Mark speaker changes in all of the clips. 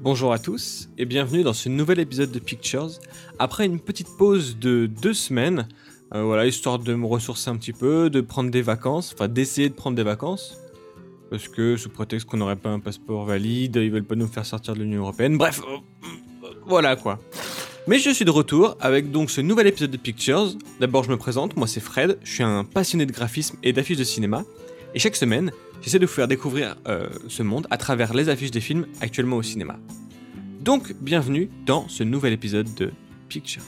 Speaker 1: Bonjour à tous et bienvenue dans ce nouvel épisode de Pictures. Après une petite pause de deux semaines, euh, voilà, histoire de me ressourcer un petit peu, de prendre des vacances, enfin d'essayer de prendre des vacances, parce que sous prétexte qu'on n'aurait pas un passeport valide, ils veulent pas nous faire sortir de l'Union Européenne, bref, euh, voilà quoi. Mais je suis de retour avec donc ce nouvel épisode de Pictures. D'abord je me présente, moi c'est Fred, je suis un passionné de graphisme et d'affiches de cinéma, et chaque semaine, j'essaie de vous faire découvrir euh, ce monde à travers les affiches des films actuellement au cinéma. Donc, bienvenue dans ce nouvel épisode de Pictures.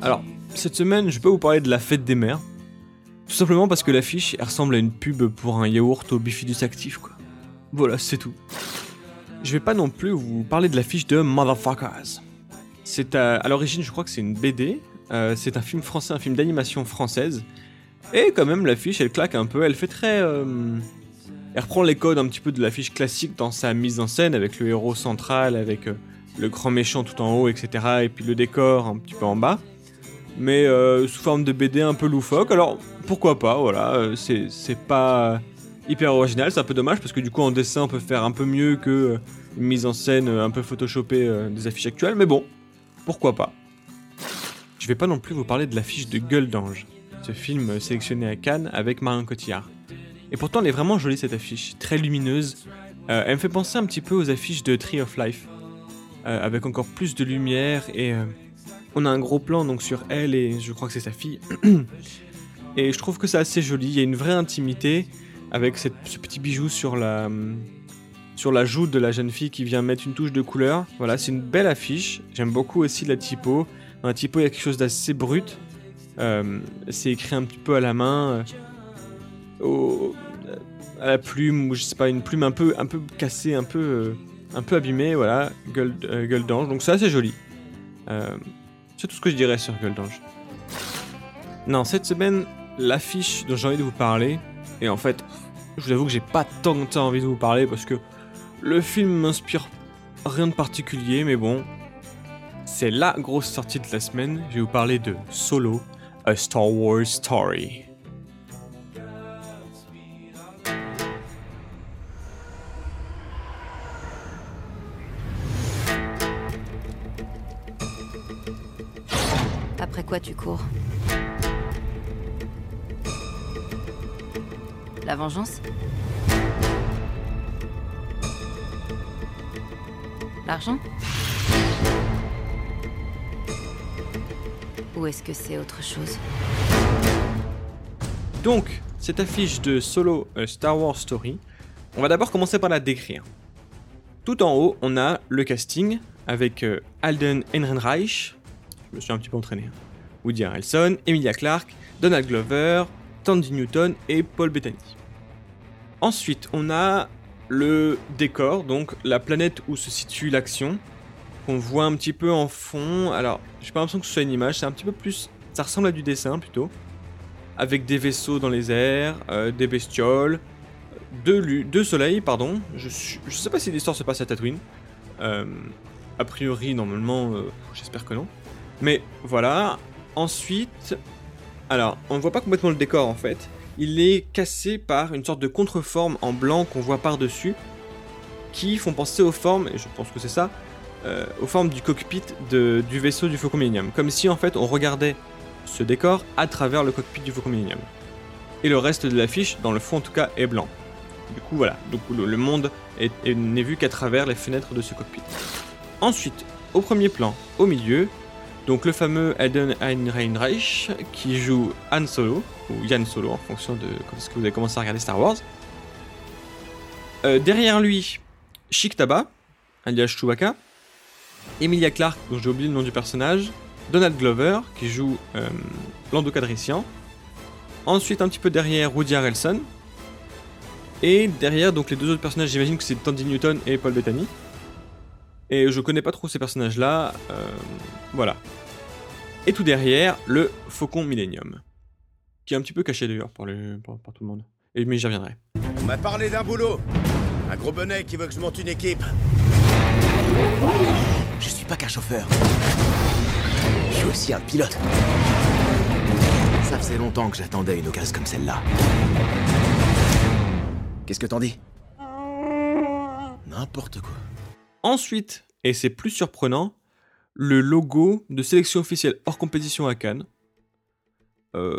Speaker 1: Alors, cette semaine, je peux vous parler de la fête des mères. Tout simplement parce que l'affiche ressemble à une pub pour un yaourt au bifidus actif, quoi. Voilà, c'est tout. Je vais pas non plus vous parler de l'affiche de Motherfuckers. C'est à, à l'origine, je crois que c'est une BD. euh, c'est un film français, un film d'animation française. Et quand même, l'affiche, elle claque un peu. Elle fait très. euh, elle reprend les codes un petit peu de l'affiche classique dans sa mise en scène, avec le héros central, avec euh, le grand méchant tout en haut, etc. Et puis le décor un petit peu en bas. Mais euh, sous forme de BD un peu loufoque. Alors, pourquoi pas, voilà. euh, c'est pas hyper original, c'est un peu dommage parce que du coup en dessin on peut faire un peu mieux que euh, mise en scène euh, un peu photoshopée des affiches actuelles, mais bon, pourquoi pas. Je vais pas non plus vous parler de l'affiche de Gueule d'Ange, ce film sélectionné à Cannes avec Marion Cotillard. Et pourtant elle est vraiment jolie cette affiche, très lumineuse. Elle me fait penser un petit peu aux affiches de Tree of Life, avec encore plus de lumière et on a un gros plan donc sur elle et je crois que c'est sa fille. et je trouve que c'est assez joli, il y a une vraie intimité avec ce petit bijou sur la, sur la joue de la jeune fille qui vient mettre une touche de couleur. Voilà, c'est une belle affiche. J'aime beaucoup aussi la typo. La typo, il y a quelque chose d'assez brut. Euh, c'est écrit un petit peu à la main, euh, à la plume, ou je sais pas, une plume un peu, un peu cassée, un peu, euh, un peu abîmée. Voilà, gueule, gueule d'ange. Donc c'est joli. C'est tout ce que je dirais sur Gueule d'ange. Non, cette semaine, l'affiche dont j'ai envie de vous parler, et en fait, je vous avoue que j'ai pas tant que ça envie de vous parler parce que le film m'inspire rien de particulier, mais bon, c'est la grosse sortie de la semaine. Je vais vous parler de Solo, A Star Wars Story.
Speaker 2: Après quoi tu cours La vengeance L'argent Ou est-ce que c'est autre chose
Speaker 1: Donc, cette affiche de Solo, A Star Wars Story, on va d'abord commencer par la décrire. Tout en haut, on a le casting avec euh, Alden Ehrenreich, je me suis un petit peu entraîné, Woody Harrelson, Emilia Clarke, Donald Glover, Tandy Newton et Paul Bettany. Ensuite, on a le décor, donc la planète où se situe l'action, qu'on voit un petit peu en fond. Alors, j'ai pas l'impression que ce soit une image, c'est un petit peu plus. Ça ressemble à du dessin plutôt. Avec des vaisseaux dans les airs, euh, des bestioles, deux, deux soleils, pardon. Je, je sais pas si l'histoire se passe à Tatooine. Euh, a priori, normalement, euh, j'espère que non. Mais voilà. Ensuite, alors, on ne voit pas complètement le décor en fait. Il est cassé par une sorte de contreforme en blanc qu'on voit par-dessus, qui font penser aux formes, et je pense que c'est ça, euh, aux formes du cockpit du vaisseau du Faucon Millennium. Comme si en fait on regardait ce décor à travers le cockpit du Faucon Millennium. Et le reste de l'affiche, dans le fond en tout cas, est blanc. Du coup voilà, donc le, monde est- est- n'est vu qu'à travers les fenêtres de ce cockpit. Ensuite, au premier plan, au milieu, donc le fameux Alden Ehrenreich qui joue Han Solo, ou Yann Solo en fonction de quand est-ce que vous avez commencé à regarder Star Wars. Euh, derrière lui, Chic Taba, alias Chewbacca, Emilia Clarke, dont j'ai oublié le nom du personnage, Donald Glover, qui joue euh, Lando Calrissian, ensuite un petit peu derrière Woody Harrelson, et derrière donc les deux autres personnages, j'imagine que c'est Tandy Newton et Paul Bettany. Et je connais pas trop ces personnages-là, euh, voilà. Et tout derrière, le Faucon Millennium, qui est un petit peu caché d'ailleurs par, les- par- par tout le monde. Et, mais j'y reviendrai.
Speaker 3: On m'a parlé d'un boulot. Un gros bonnet qui veut que je monte une équipe.
Speaker 4: Je suis pas qu'un chauffeur. Je suis aussi un pilote. Ça faisait longtemps que j'attendais une occasion comme celle-là. Qu'est-ce que t'en dis?
Speaker 3: N'importe quoi.
Speaker 1: Ensuite, et c'est plus surprenant, le logo de sélection officielle hors compétition à Cannes. Euh,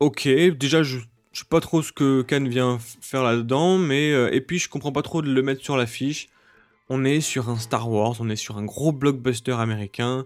Speaker 1: ok, déjà je, je sais pas trop ce que Cannes vient faire là-dedans, mais euh, et puis je comprends pas trop de le mettre sur l'affiche. On est sur un Star Wars, on est sur un gros blockbuster américain.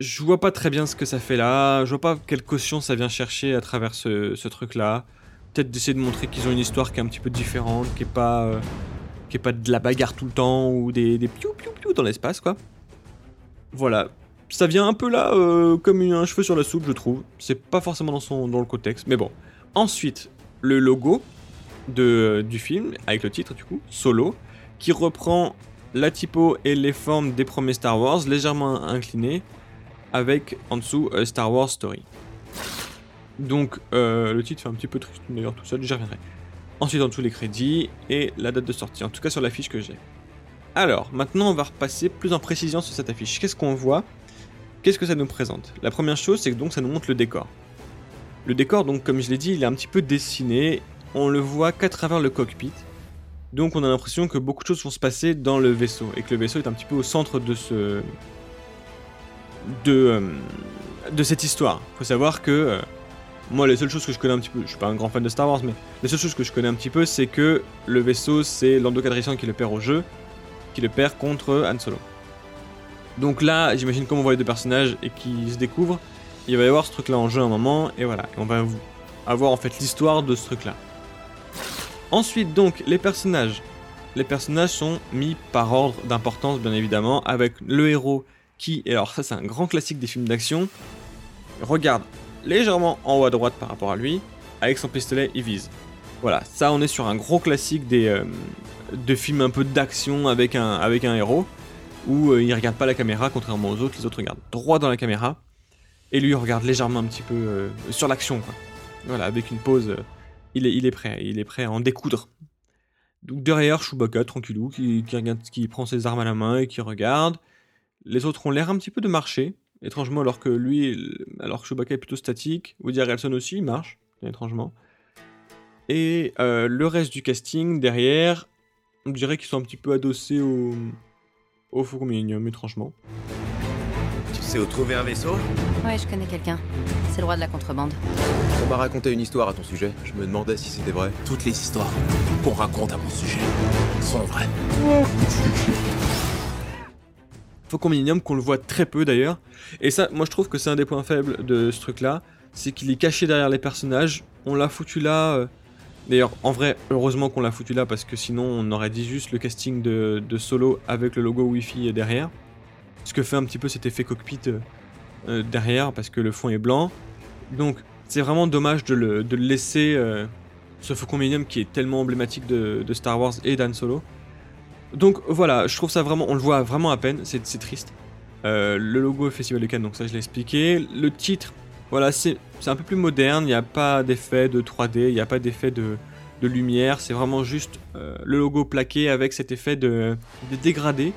Speaker 1: Je vois pas très bien ce que ça fait là, je vois pas quelle caution ça vient chercher à travers ce, ce truc-là. Peut-être d'essayer de montrer qu'ils ont une histoire qui est un petit peu différente, qui est pas, euh, qui est pas de la bagarre tout le temps ou des, des piou piou piou dans l'espace quoi. Voilà, ça vient un peu là euh, comme un cheveu sur la soupe, je trouve. C'est pas forcément dans, son, dans le contexte, mais bon. Ensuite, le logo de, du film, avec le titre du coup, Solo, qui reprend la typo et les formes des premiers Star Wars, légèrement inclinées, avec en dessous euh, Star Wars Story. Donc, euh, le titre fait un petit peu triste d'ailleurs, tout seul, j'y reviendrai. Ensuite, en dessous, les crédits et la date de sortie, en tout cas sur l'affiche que j'ai. Alors, maintenant, on va repasser plus en précision sur cette affiche. Qu'est-ce qu'on voit? Qu'est-ce que ça nous présente? La première chose, c'est que donc ça nous montre le décor. Le décor, donc, comme je l'ai dit, il est un petit peu dessiné. On le voit qu'à travers le cockpit. Donc, on a l'impression que beaucoup de choses vont se passer dans le vaisseau et que le vaisseau est un petit peu au centre de ce de euh, cette histoire. Faut savoir que euh, moi, les seules choses que je connais un petit peu, je suis pas un grand fan de Star Wars, mais les seules choses que je connais un petit peu, c'est que le vaisseau, c'est Lando qui le perd au jeu, le perd contre Han Solo. Donc là, j'imagine comme on voit les deux personnages et qui se découvrent, il va y avoir ce truc-là en jeu un moment, et voilà, on va avoir en fait l'histoire de ce truc-là. Ensuite, donc, les personnages. Les personnages sont mis par ordre d'importance, bien évidemment, avec le héros qui, et alors ça c'est un grand classique des films d'action, regarde légèrement en haut à droite par rapport à lui, avec son pistolet, il vise. Voilà, ça on est sur un gros classique des euh, de films un peu d'action avec un, avec un héros, où euh, il regarde pas la caméra, contrairement aux autres, les autres regardent droit dans la caméra, et lui regarde légèrement un petit peu euh, sur l'action, quoi. Voilà, avec une pause, euh, il, est, il est prêt, il est prêt à en découdre. Donc derrière, Chewbacca, tranquillou, qui, qui, regarde, qui prend ses armes à la main et qui regarde. Les autres ont l'air un petit peu de marcher, étrangement, alors que lui, alors que Chewbacca est plutôt statique. Woody Harrelson aussi, il marche, étrangement. Et euh, le reste du casting, derrière, on dirait qu'ils sont un petit peu adossés au, au Faucon Millennium, étrangement.
Speaker 3: Tu sais où trouver un vaisseau?
Speaker 2: Ouais, je connais quelqu'un. C'est le roi de la contrebande.
Speaker 5: On m'a raconté une histoire à ton sujet. Je me demandais si c'était vrai.
Speaker 4: Toutes les histoires qu'on raconte à mon sujet sont vraies.
Speaker 1: Faucon Millennium qu'on le voit très peu d'ailleurs. Et ça, moi je trouve que c'est un des points faibles de ce truc-là, c'est qu'il est caché derrière les personnages. On l'a foutu là. euh, D'ailleurs, en vrai, heureusement qu'on l'a foutu là parce que sinon on aurait dit juste le casting de, Solo avec le logo Wi-Fi derrière. Ce que fait un petit peu cet effet cockpit euh, euh, derrière parce que le fond est blanc. Donc c'est vraiment dommage de le, de le laisser euh, ce Faucon Millennium qui est tellement emblématique de, Star Wars et d'Han Solo. Donc voilà, je trouve ça vraiment, on le voit vraiment à peine, c'est triste. Le logo Festival de Cannes, donc ça je l'ai expliqué. Le titre, voilà, c'est un peu plus moderne, il n'y a pas d'effet de 3D, il n'y a pas d'effet de, lumière, c'est vraiment juste euh, le logo plaqué avec cet effet de, dégradé.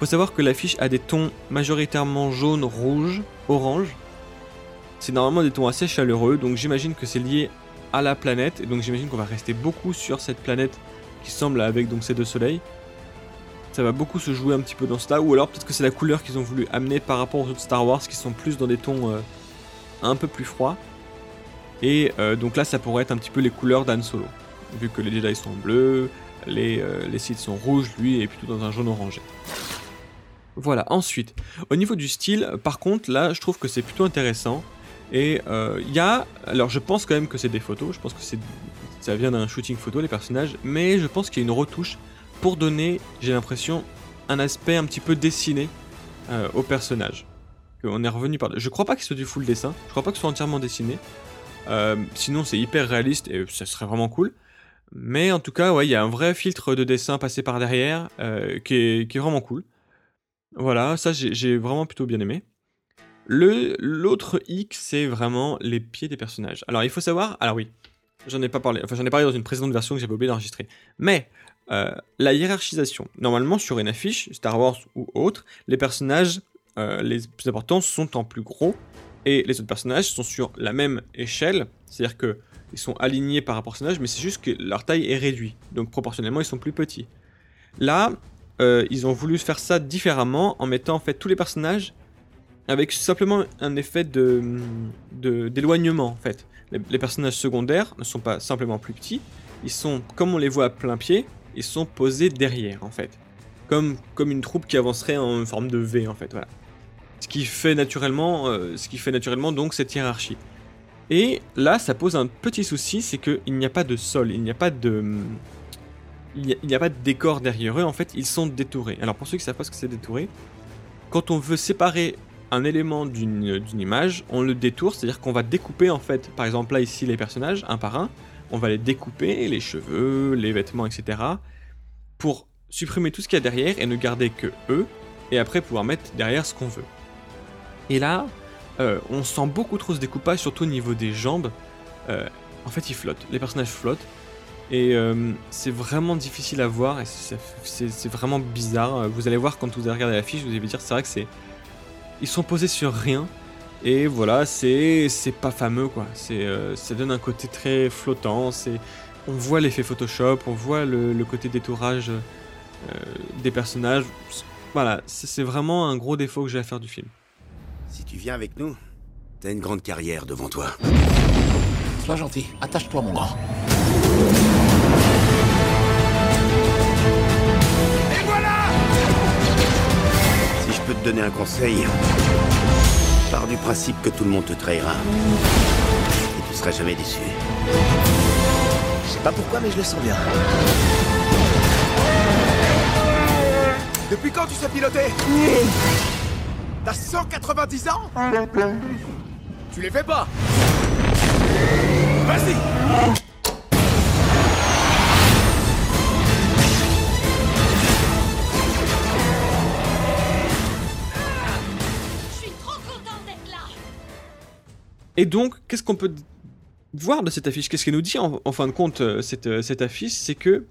Speaker 1: Faut savoir que l'affiche a des tons majoritairement jaune, rouge, orange. C'est normalement des tons assez chaleureux, donc j'imagine que c'est lié à la planète, et donc j'imagine qu'on va rester beaucoup sur cette planète qui semble avec donc ces deux soleils ça va beaucoup se jouer un petit peu dans cela, ou alors peut-être que c'est la couleur qu'ils ont voulu amener par rapport aux autres Star Wars qui sont plus dans des tons euh, un peu plus froids. Et euh, donc là, ça pourrait être un petit peu les couleurs d'Han Solo, vu que les Jedi sont bleus, les, euh, les Sith sont rouges, lui est plutôt dans un jaune orangé. Voilà, ensuite, au niveau du style, par contre, là, je trouve que c'est plutôt intéressant. Et euh, il y a. Alors, je pense quand même que c'est des photos, je pense que c'est ça vient d'un shooting photo, les personnages, mais je pense qu'il y a une retouche pour donner, j'ai l'impression, un aspect un petit peu dessiné euh, au personnage. On est revenu par. Je crois pas que ce soit du full dessin, je crois pas que ce soit entièrement dessiné. Euh, sinon, c'est hyper réaliste et ça serait vraiment cool. Mais en tout cas, ouais, il y a un vrai filtre de dessin passé par derrière euh, qui, est, vraiment cool. Voilà, ça j'ai vraiment plutôt bien aimé. L'autre hic, c'est vraiment les pieds des personnages. Alors il faut savoir, alors oui, j'en ai pas parlé, enfin j'en ai parlé dans une précédente version que j'avais oublié d'enregistrer. Mais euh, la hiérarchisation. Normalement, sur une affiche, Star Wars ou autre, les personnages euh, les plus importants sont en plus gros et les autres personnages sont sur la même échelle, c'est-à-dire que ils sont alignés par rapport personnage, mais c'est juste que leur taille est réduite, donc proportionnellement ils sont plus petits. Là, euh, ils ont voulu faire ça différemment en mettant en fait tous les personnages avec simplement un effet de d'éloignement en fait. Les, les personnages secondaires ne sont pas simplement plus petits, ils sont comme on les voit à plein pied, ils sont posés derrière en fait, comme comme une troupe qui avancerait en forme de V en fait, voilà. Ce qui fait naturellement, euh, ce qui fait naturellement donc cette hiérarchie. Et là, ça pose un petit souci, c'est qu'il n'y a pas de sol, il n'y a pas de, il n'y a, pas de décor derrière eux. En fait, ils sont détourés. Alors pour ceux qui savent pas ce que c'est détouré, quand on veut séparer un élément d'une d'une image, on le détourne, c'est-à-dire qu'on va découper en fait, par exemple là ici les personnages un par un, on va les découper, les cheveux, les vêtements, etc. pour supprimer tout ce qu'il y a derrière et ne garder que eux, et après pouvoir mettre derrière ce qu'on veut. Et là, euh, on sent beaucoup trop ce découpage, surtout au niveau des jambes. Euh, en fait, ils flottent, les personnages flottent. Et euh, c'est vraiment difficile à voir, et c'est vraiment bizarre. Vous allez voir quand vous allez regarder la fiche, vous allez dire c'est vrai que c'est. Ils sont posés sur rien. Et voilà, c'est pas fameux quoi. Ça donne un côté très flottant. On voit l'effet Photoshop, on voit le, le côté détourage des personnages. Voilà, c'est vraiment un gros défaut que j'ai à faire du film.
Speaker 3: Si tu viens avec nous, t'as une grande carrière devant toi.
Speaker 6: Sois gentil, attache-toi, mon grand.
Speaker 3: Si je peux te donner un conseil, pars du principe que tout le monde te trahira. Et tu seras jamais déçu.
Speaker 4: Je sais pas pourquoi, mais je le sens bien.
Speaker 5: Depuis quand tu sais piloter? T'as 190 ans Tu les fais pas. Vas-y.
Speaker 7: Je suis trop contente d'être là.
Speaker 1: Et donc, qu'est-ce qu'on peut voir de cette affiche? Qu'est-ce qu'elle nous dit en, en fin de compte, euh, cette, euh, cette affiche? C'est que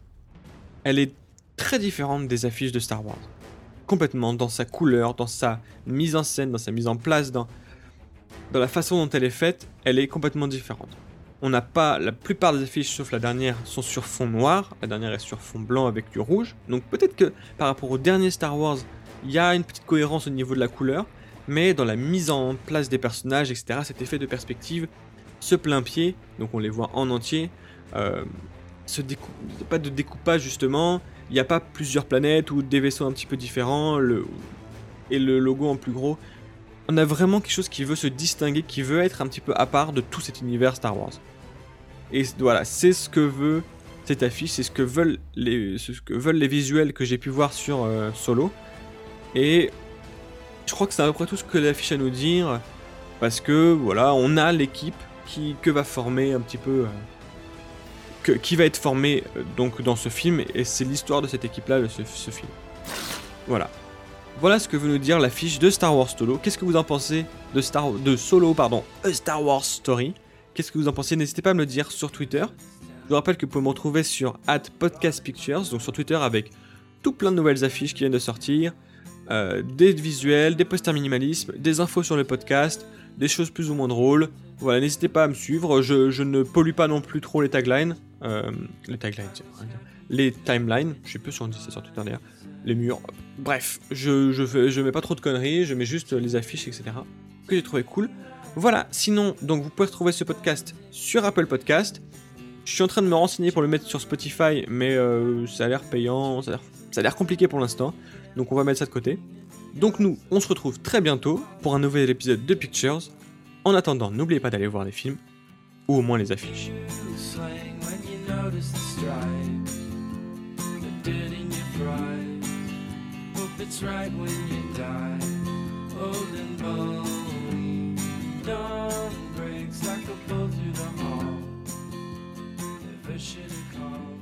Speaker 1: elle est très différente des affiches de Star Wars. Complètement, dans sa couleur, dans sa mise en scène, dans sa mise en place, dans, dans la façon dont elle est faite, elle est complètement différente. On n'a pas, la plupart des affiches, sauf la dernière, sont sur fond noir, la dernière est sur fond blanc avec du rouge. Donc peut-être que par rapport au dernier Star Wars, il y a une petite cohérence au niveau de la couleur, mais dans la mise en place des personnages, etc., cet effet de perspective, ce plein pied, donc on les voit en entier, euh, pas de découpage justement, il n'y a pas plusieurs planètes ou des vaisseaux un petit peu différents, le, et le logo en plus gros. On a vraiment quelque chose qui veut se distinguer, qui veut être un petit peu à part de tout cet univers Star Wars. Et voilà, c'est ce que veut cette affiche, c'est ce que veulent les, ce que veulent les visuels que j'ai pu voir sur euh, Solo. Et je crois que c'est à peu près tout ce que l'affiche a à nous dire, parce que voilà, on a l'équipe qui que va former un petit peu, euh, qui va être formée euh, donc dans ce film, et c'est l'histoire de cette équipe-là, de ce, film. Voilà. Voilà ce que veut nous dire l'affiche de Star Wars Solo. Qu'est-ce que vous en pensez de Star de Solo, pardon, A Star Wars Story? Qu'est-ce que vous en pensez? N'hésitez pas à me le dire sur Twitter. Je vous rappelle que vous pouvez me retrouver sur @podcastpictures, donc sur Twitter avec tout plein de nouvelles affiches qui viennent de sortir, euh, des visuels, des posters minimalisme, des infos sur le podcast, des choses plus ou moins drôles. Voilà, n'hésitez pas à me suivre. Je ne pollue pas non plus trop les taglines, euh, les les timelines. Je sais plus si on dit ça sur Twitter d'ailleurs. Les murs. Bref, je, je, je mets pas trop de conneries, je mets juste les affiches, etc. Que j'ai trouvé cool. Voilà, sinon, donc vous pouvez retrouver ce podcast sur Apple Podcast. Je suis en train de me renseigner pour le mettre sur Spotify, mais euh, ça a l'air payant, ça a l'air compliqué pour l'instant. Donc on va mettre ça de côté. Donc nous, on se retrouve très bientôt pour un nouvel épisode de Pictures. En attendant, n'oubliez pas d'aller voir les films, ou au moins les affiches.
Speaker 8: notice the stripes They're dead in your pride. Hope it's right when you die Old and bony Dawn breaks like a bolt through the hall Never should have called